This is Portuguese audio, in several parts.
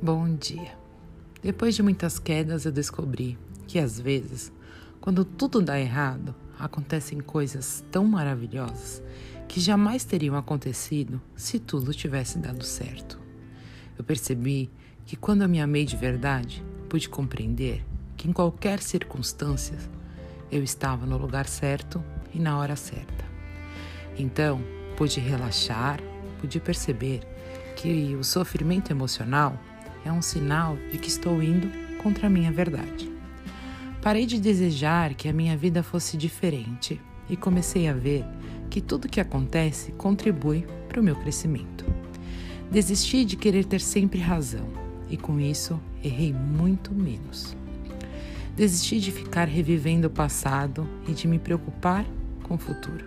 Bom dia. Depois de muitas quedas, eu descobri que às vezes, quando tudo dá errado, acontecem coisas tão maravilhosas que jamais teriam acontecido se tudo tivesse dado certo. Eu percebi que quando eu me amei de verdade, pude compreender que em qualquer circunstância eu estava no lugar certo e na hora certa. Então, pude relaxar, pude perceber que o sofrimento emocional é um sinal de que estou indo contra a minha verdade. Parei de desejar que a minha vida fosse diferente e comecei a ver que tudo que acontece contribui para o meu crescimento. Desisti de querer ter sempre razão e com isso errei muito menos. Desisti de ficar revivendo o passado e de me preocupar com o futuro.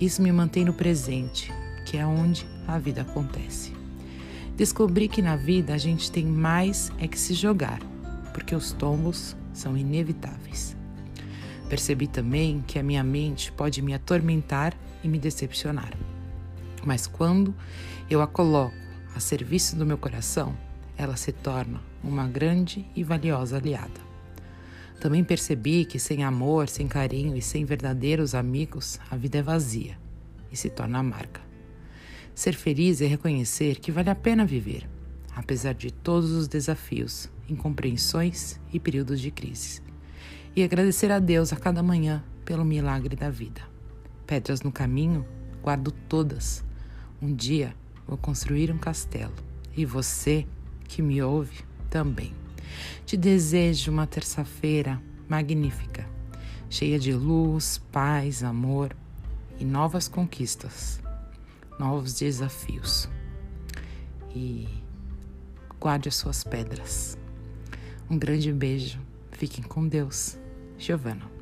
Isso me mantém no presente, que é onde a vida acontece. Descobri que na vida a gente tem mais é que se jogar, porque os tombos são inevitáveis. Percebi também que a minha mente pode me atormentar e me decepcionar. Mas quando eu a coloco a serviço do meu coração, ela se torna uma grande e valiosa aliada. Também percebi que sem amor, sem carinho e sem verdadeiros amigos, a vida é vazia e se torna amarga. Ser feliz é reconhecer que vale a pena viver, apesar de todos os desafios, incompreensões e períodos de crise. E agradecer a Deus a cada manhã pelo milagre da vida. Pedras no caminho, guardo todas. Um dia vou construir um castelo. E você, que me ouve, também. Te desejo uma terça-feira magnífica, cheia de luz, paz, amor e novas conquistas, novos desafios. E guarde as suas pedras. Um grande beijo. Fiquem com Deus. Giovana.